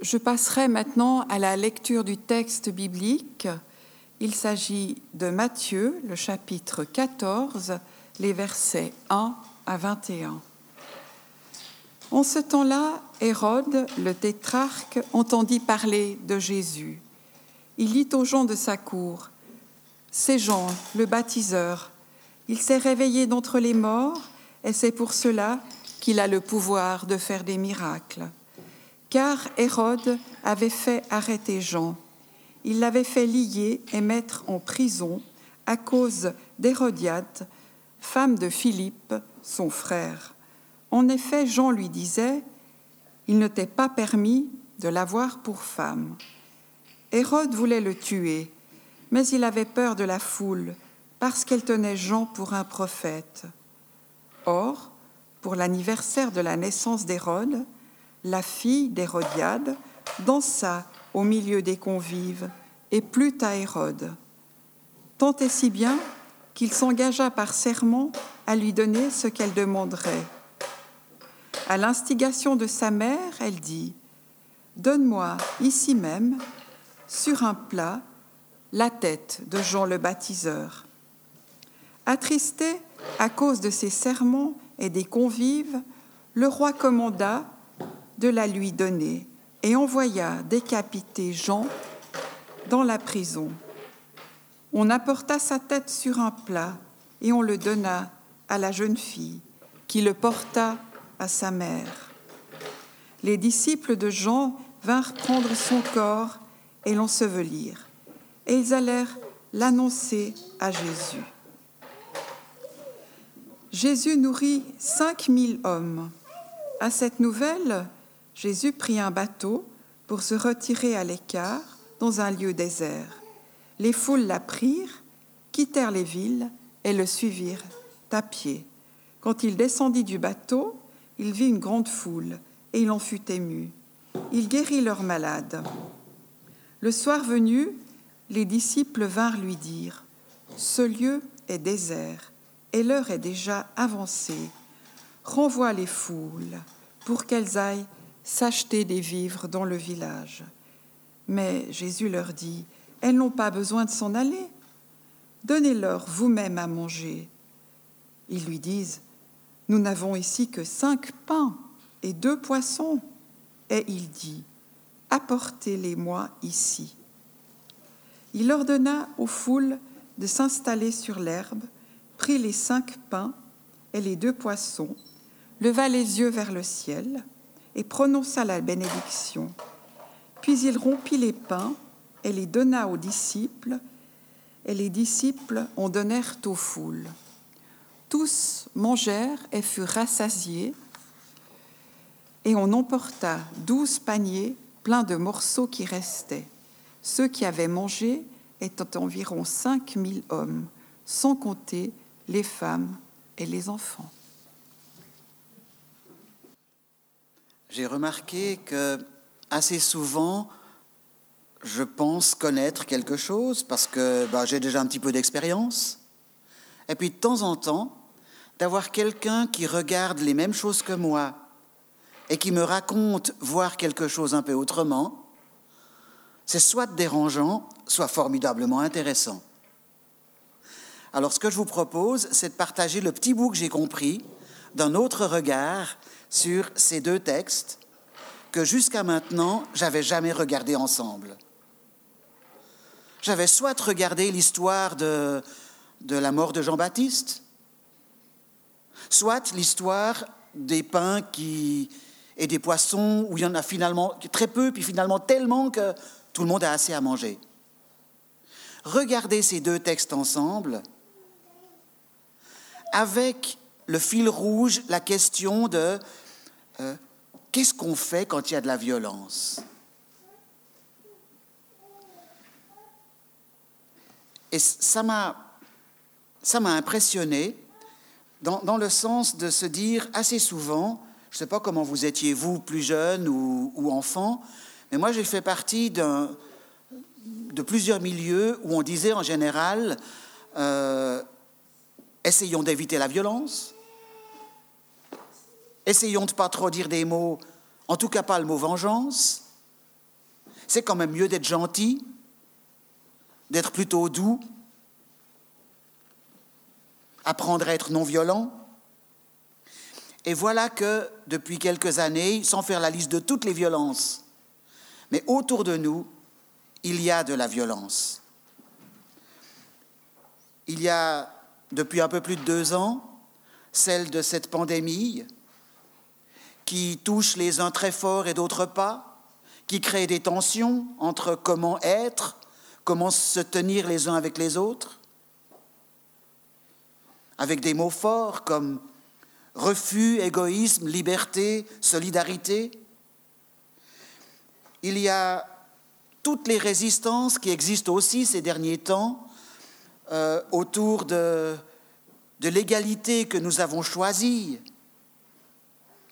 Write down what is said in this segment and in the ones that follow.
Je passerai maintenant à la lecture du texte biblique. Il s'agit de Matthieu, le chapitre 14, les versets 1 à 21. En ce temps-là, Hérode, le tétrarque, entendit parler de Jésus. Il dit aux gens de sa cour, C'est Jean, le baptiseur. Il s'est réveillé d'entre les morts, et c'est pour cela qu'il a le pouvoir de faire des miracles car Hérode avait fait arrêter Jean. Il l'avait fait lier et mettre en prison à cause d'Hérodiade, femme de Philippe, son frère. En effet, Jean lui disait, Il ne t'est pas permis de l'avoir pour femme. Hérode voulait le tuer, mais il avait peur de la foule, parce qu'elle tenait Jean pour un prophète. Or, pour l'anniversaire de la naissance d'Hérode, la fille d'Hérodiade, dansa au milieu des convives et plut à Hérode. Tant et si bien qu'il s'engagea par serment à lui donner ce qu'elle demanderait. À l'instigation de sa mère, elle dit Donne-moi ici même, sur un plat, la tête de Jean le baptiseur. Attristé à cause de ses serments et des convives, le roi commanda de la lui donner et envoya décapiter Jean dans la prison. On apporta sa tête sur un plat et on le donna à la jeune fille qui le porta à sa mère. Les disciples de Jean vinrent prendre son corps et l'ensevelir, et ils allèrent l'annoncer à Jésus. Jésus nourrit cinq mille hommes. À cette nouvelle, Jésus prit un bateau pour se retirer à l'écart dans un lieu désert. Les foules l'apprirent, quittèrent les villes et le suivirent à pied. Quand il descendit du bateau, il vit une grande foule et il en fut ému. Il guérit leurs malades. Le soir venu, les disciples vinrent lui dire, Ce lieu est désert et l'heure est déjà avancée. Renvoie les foules pour qu'elles aillent s'acheter des vivres dans le village. Mais Jésus leur dit, Elles n'ont pas besoin de s'en aller. Donnez-leur vous-même à manger. Ils lui disent, Nous n'avons ici que cinq pains et deux poissons. Et il dit, Apportez-les-moi ici. Il ordonna aux foules de s'installer sur l'herbe, prit les cinq pains et les deux poissons, leva les yeux vers le ciel, et prononça la bénédiction. Puis il rompit les pains et les donna aux disciples, et les disciples en donnèrent aux foules. Tous mangèrent et furent rassasiés, et on emporta douze paniers pleins de morceaux qui restaient. Ceux qui avaient mangé étaient environ cinq mille hommes, sans compter les femmes et les enfants. J'ai remarqué que assez souvent, je pense connaître quelque chose parce que bah, j'ai déjà un petit peu d'expérience. Et puis de temps en temps, d'avoir quelqu'un qui regarde les mêmes choses que moi et qui me raconte voir quelque chose un peu autrement, c'est soit dérangeant, soit formidablement intéressant. Alors ce que je vous propose, c'est de partager le petit bout que j'ai compris d'un autre regard sur ces deux textes que jusqu'à maintenant, j'avais jamais regardé ensemble. J'avais soit regardé l'histoire de, de la mort de Jean-Baptiste, soit l'histoire des pains qui, et des poissons où il y en a finalement très peu, puis finalement tellement que tout le monde a assez à manger. Regardez ces deux textes ensemble avec le fil rouge, la question de euh, qu'est-ce qu'on fait quand il y a de la violence? Et ça m'a, ça impressionné dans, le sens de se dire assez souvent, je ne sais pas comment vous étiez vous plus jeune ou, enfant, mais moi j'ai fait partie d'un, de plusieurs milieux où on disait en général, euh, essayons d'éviter la violence, essayons de pas trop dire des mots, en tout cas pas le mot vengeance, c'est quand même mieux d'être gentil, d'être plutôt doux, apprendre à être non violent. Et voilà que depuis quelques années, sans faire la liste de toutes les violences, mais autour de nous, il y a de la violence. Il y a, depuis un peu plus de deux ans, celle de cette pandémie qui touche les uns très fort et d'autres pas, qui crée des tensions entre comment être, comment se tenir les uns avec les autres, avec des mots forts comme refus, égoïsme, liberté, solidarité. Il y a toutes les résistances qui existent aussi ces derniers temps euh, autour de, de l'égalité que nous avons choisie.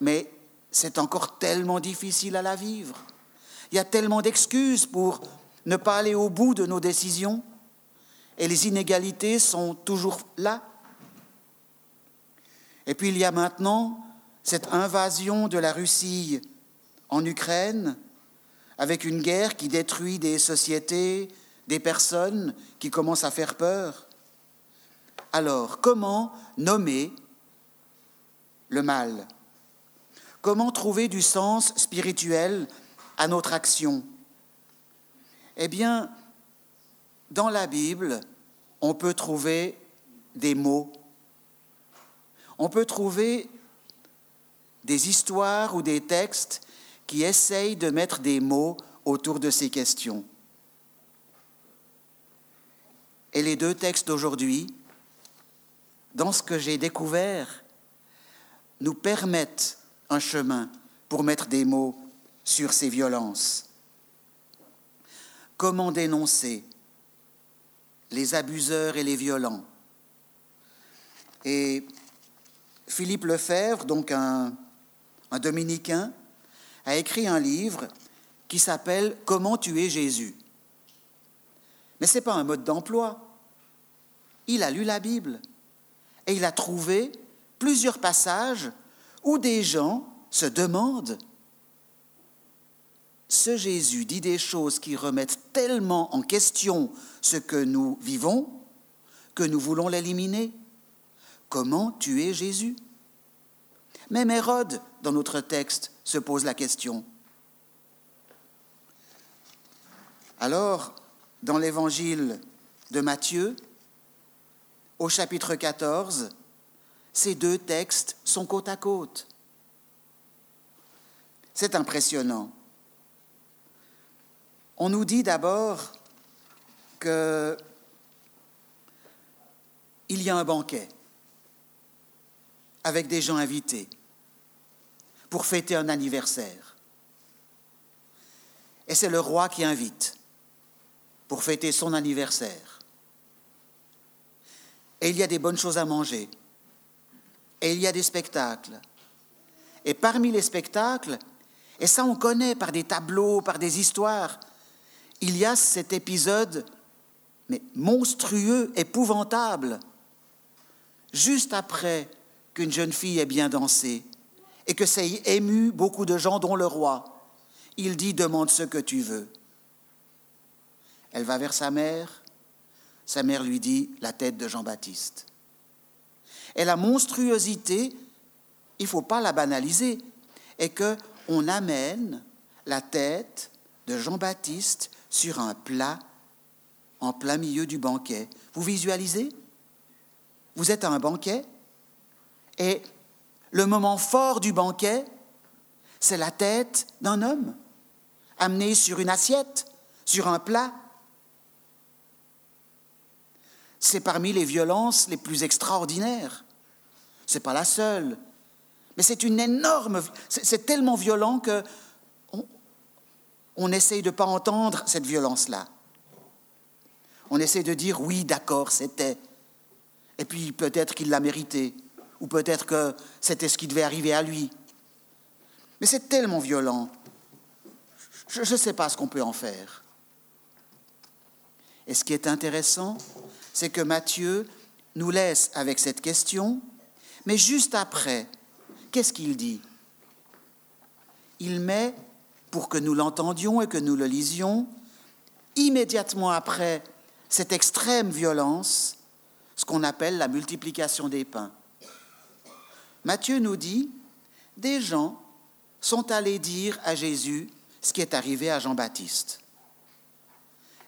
Mais c'est encore tellement difficile à la vivre. Il y a tellement d'excuses pour ne pas aller au bout de nos décisions et les inégalités sont toujours là. Et puis il y a maintenant cette invasion de la Russie en Ukraine avec une guerre qui détruit des sociétés, des personnes, qui commencent à faire peur. Alors, comment nommer le mal? Comment trouver du sens spirituel à notre action? Eh bien, dans la Bible, on peut trouver des mots. On peut trouver des histoires ou des textes qui essaye de mettre des mots autour de ces questions. Et les deux textes d'aujourd'hui, dans ce que j'ai découvert, nous permettent un chemin pour mettre des mots sur ces violences. Comment dénoncer les abuseurs et les violents? Et Philippe Lefebvre, donc un, dominicain, a écrit un livre qui s'appelle Comment tuer Jésus. Mais ce n'est pas un mode d'emploi. Il a lu la Bible et il a trouvé plusieurs passages où des gens se demandent ce Jésus dit des choses qui remettent tellement en question ce que nous vivons que nous voulons l'éliminer. Comment tuer Jésus? Même Hérode, dans notre texte, se pose la question. Alors, dans l'évangile de Matthieu, au chapitre 14, ces deux textes sont côte à côte. C'est impressionnant. On nous dit d'abord que il y a un banquet avec des gens invités pour fêter un anniversaire. Et c'est le roi qui invite pour fêter son anniversaire. Et il y a des bonnes choses à manger. Et il y a des spectacles. Et parmi les spectacles, et ça on connaît par des tableaux, par des histoires, il y a cet épisode, mais monstrueux, épouvantable, juste après qu'une jeune fille ait bien dansé et que ça ait ému beaucoup de gens, dont le roi. Il dit, demande ce que tu veux. Elle va vers sa mère. Sa mère lui dit, la tête de Jean-Baptiste. Et la monstruosité, il ne faut pas la banaliser, est que on amène la tête de Jean-Baptiste sur un plat en plein milieu du banquet. Vous visualisez? Vous êtes à un banquet? Et le moment fort du banquet, c'est la tête d'un homme, amenée sur une assiette, sur un plat. C'est parmi les violences les plus extraordinaires. Ce n'est pas la seule, mais c'est une énorme. C'est tellement violent que on, essaye de ne pas entendre cette violence-là. On essaie de dire oui, d'accord, c'était. Et puis peut-être qu'il l'a mérité, ou peut-être que c'était ce qui devait arriver à lui. Mais c'est tellement violent. Je ne sais pas ce qu'on peut en faire. Et ce qui est intéressant, c'est que Matthieu nous laisse avec cette question, mais juste après, qu'est-ce qu'il dit? Il met, pour que nous l'entendions et que nous le lisions, immédiatement après cette extrême violence, ce qu'on appelle la multiplication des pains. Matthieu nous dit, des gens sont allés dire à Jésus ce qui est arrivé à Jean-Baptiste.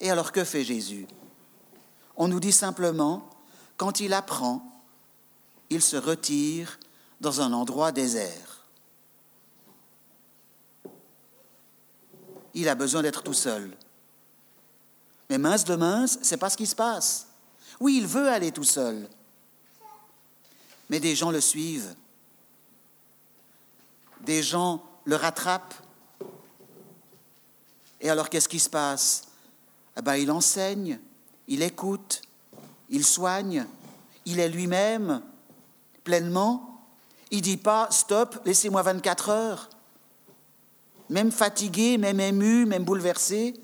Et alors que fait Jésus? On nous dit simplement, quand il apprend, il se retire dans un endroit désert. Il a besoin d'être tout seul. Mais mince de mince, c'est pas ce qui se passe. Oui, il veut aller tout seul. Mais des gens le suivent. Des gens le rattrapent. Et alors qu'est-ce qui se passe? Eh ben, Il enseigne, il écoute, il soigne, il est lui-même pleinement. Il dit pas stop, laissez-moi 24 heures. Même fatigué, même ému, même bouleversé,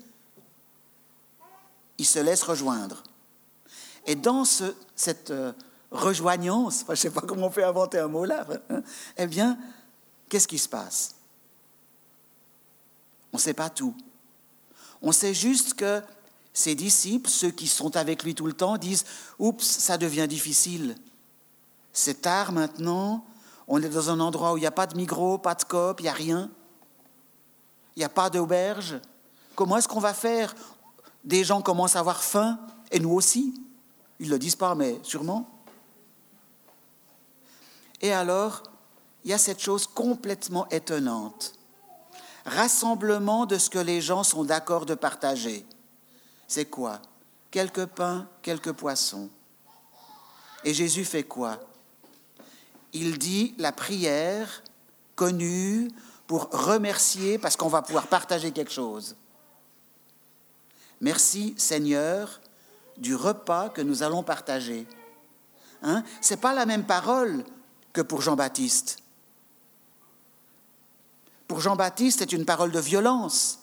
il se laisse rejoindre. Et dans cette euh, rejoignance, je ne sais pas comment on peut inventer un mot là, hein, eh bien, qu'est-ce qui se passe? On ne sait pas tout. On sait juste que ses disciples, ceux qui sont avec lui tout le temps, disent Oups, ça devient difficile. C'est tard maintenant, on est dans un endroit où il n'y a pas de micro, pas de coop, il n'y a rien. Il n'y a pas d'auberge. Comment est-ce qu'on va faire? Des gens commencent à avoir faim, et nous aussi. Ils ne le disent pas, mais sûrement. Et alors, il y a cette chose complètement étonnante. Rassemblement de ce que les gens sont d'accord de partager. C'est quoi? Quelques pains, quelques poissons. Et Jésus fait quoi? Il dit la prière connue pour remercier parce qu'on va pouvoir partager quelque chose. Merci Seigneur du repas que nous allons partager. Hein? Ce n'est pas la même parole que pour Jean-Baptiste. Pour Jean-Baptiste, c'est une parole de violence.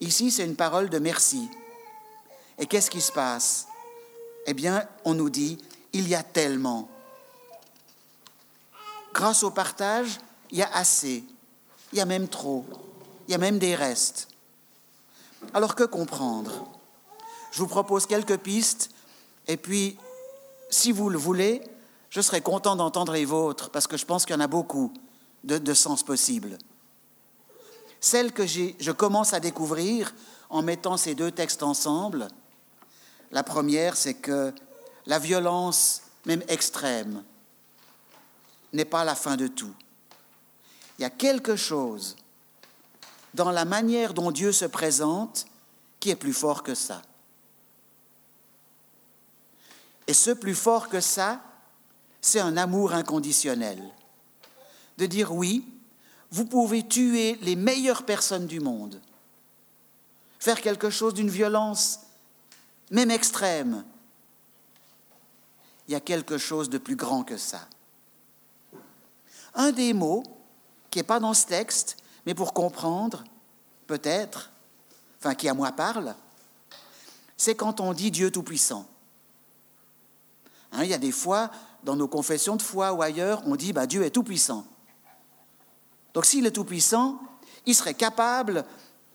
Ici, c'est une parole de merci. Et qu'est-ce qui se passe? Eh bien, on nous dit, il y a tellement. Grâce au partage, il y a assez, il y a même trop, il y a même des restes. Alors que comprendre? Je vous propose quelques pistes et puis, si vous le voulez, je serai content d'entendre les vôtres parce que je pense qu'il y en a beaucoup de, sens possibles. Celle que je commence à découvrir en mettant ces deux textes ensemble, la première, c'est que la violence, même extrême, n'est pas la fin de tout. Il y a quelque chose dans la manière dont Dieu se présente qui est plus fort que ça. Et ce plus fort que ça, c'est un amour inconditionnel. De dire oui, vous pouvez tuer les meilleures personnes du monde, faire quelque chose d'une violence, même extrême. Il y a quelque chose de plus grand que ça. Un des mots qui n'est pas dans ce texte, mais pour comprendre, peut-être, enfin qui à moi parle, c'est quand on dit Dieu Tout-Puissant. Hein, il y a des fois, dans nos confessions de foi ou ailleurs, on dit bah, Dieu est Tout-Puissant. Donc s'il est Tout-Puissant, il serait capable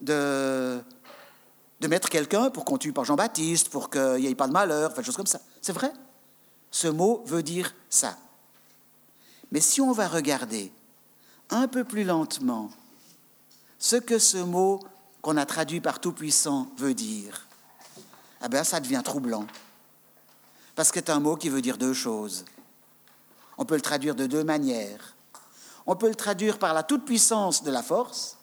de, mettre quelqu'un pour qu'on tue pas Jean-Baptiste, pour qu'il n'y ait pas de malheur, enfin, des choses comme ça. C'est vrai? Ce mot veut dire ça. Mais si on va regarder un peu plus lentement ce que ce mot qu'on a traduit par Tout-Puissant veut dire, eh bien, ça devient troublant. Parce que c'est un mot qui veut dire deux choses. On peut le traduire de deux manières. On peut le traduire par la toute-puissance de la force,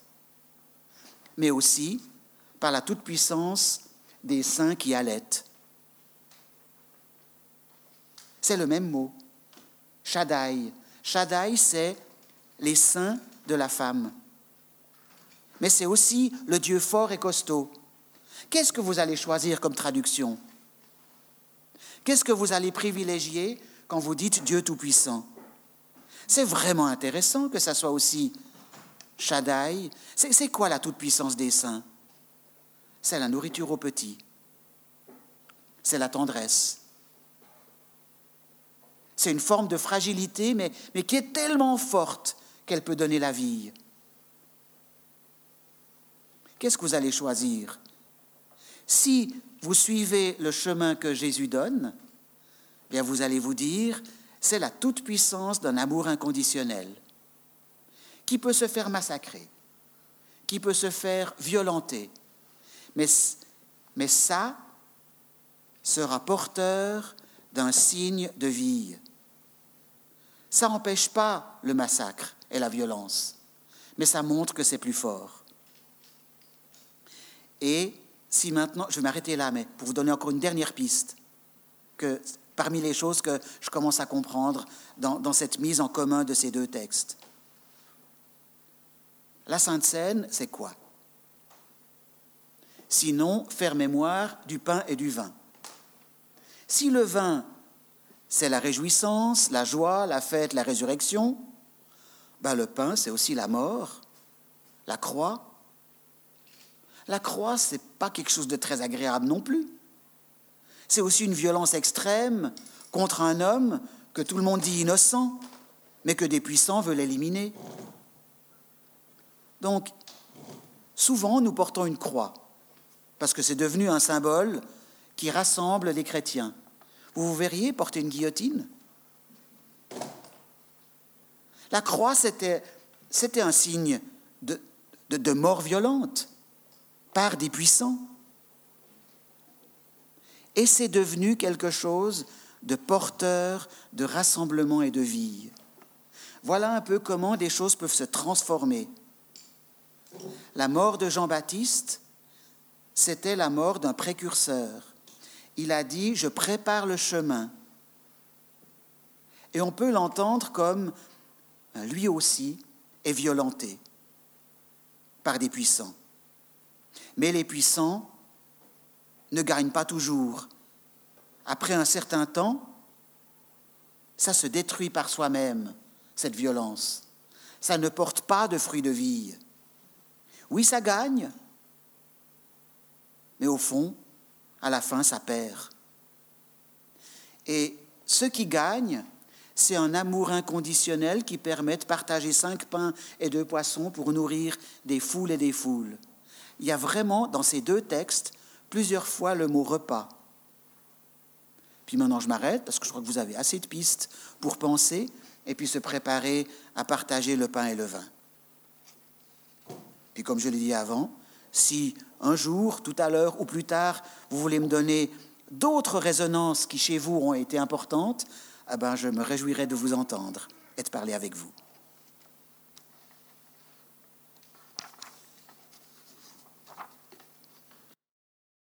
mais aussi par la toute-puissance des saints qui allaitent. C'est le même mot. Shaddai. Shaddai, c'est les saints de la femme mais c'est aussi le Dieu fort et costaud. Qu'est-ce que vous allez choisir comme traduction? Qu'est-ce que vous allez privilégier quand vous dites Dieu Tout-Puissant? C'est vraiment intéressant que ça soit aussi Shaddai. C'est quoi la toute-puissance des saints? C'est la nourriture aux petits. C'est la tendresse. C'est une forme de fragilité, mais, mais qui est tellement forte qu'elle peut donner la vie. Qu'est-ce que vous allez choisir? Si vous suivez le chemin que Jésus donne, bien vous allez vous dire, c'est la toute-puissance d'un amour inconditionnel, qui peut se faire massacrer, qui peut se faire violenter, mais, mais ça sera porteur d'un signe de vie. Ça n'empêche pas le massacre et la violence, mais ça montre que c'est plus fort. Et si maintenant, je vais m'arrêter là, mais pour vous donner encore une dernière piste, que parmi les choses que je commence à comprendre dans, cette mise en commun de ces deux textes. La Sainte Seine, c'est quoi? Sinon, faire mémoire du pain et du vin. Si le vin, c'est la réjouissance, la joie, la fête, la résurrection, ben le pain, c'est aussi la mort, la croix. La croix, c'est pas quelque chose de très agréable non plus. C'est aussi une violence extrême contre un homme que tout le monde dit innocent, mais que des puissants veulent éliminer. Donc, souvent, nous portons une croix, parce que c'est devenu un symbole qui rassemble les chrétiens. Vous vous verriez porter une guillotine? La croix, c'était, un signe de, de mort violente par des puissants. Et c'est devenu quelque chose de porteur, de rassemblement et de vie. Voilà un peu comment des choses peuvent se transformer. La mort de Jean-Baptiste, c'était la mort d'un précurseur. Il a dit, je prépare le chemin. Et on peut l'entendre comme lui aussi est violenté par des puissants. Mais les puissants ne gagnent pas toujours. Après un certain temps, ça se détruit par soi-même, cette violence. Ça ne porte pas de fruits de vie. Oui, ça gagne, mais au fond, à la fin, ça perd. Et ce qui gagne, c'est un amour inconditionnel qui permet de partager cinq pains et deux poissons pour nourrir des foules et des foules. Il y a vraiment dans ces deux textes plusieurs fois le mot repas. Puis maintenant je m'arrête parce que je crois que vous avez assez de pistes pour penser et puis se préparer à partager le pain et le vin. Puis comme je l'ai dit avant, si un jour, tout à l'heure ou plus tard, vous voulez me donner d'autres résonances qui chez vous ont été importantes, eh ben, je me réjouirai de vous entendre et de parler avec vous.